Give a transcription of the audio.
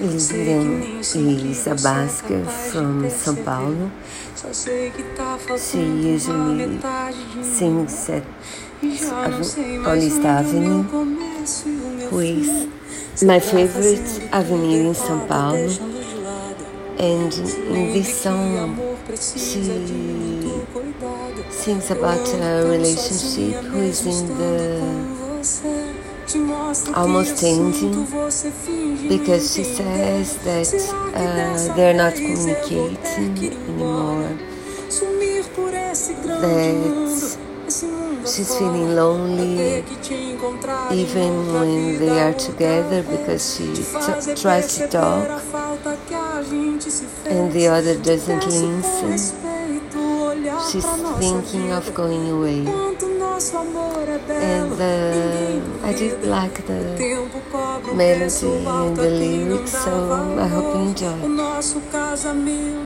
Lilian Elisa Basker from São Paulo. She usually sings at Paulista Avenue, who is my favorite avenue in São Paulo. And in this song, she sings about a relationship who is in the almost ending because she says that uh, they're not communicating anymore, that she's feeling lonely even when they are together because she tries to talk. and the other doesn't listen. She's thinking of going away. And uh, Like the melody and the lyrics, so I hope you enjoy.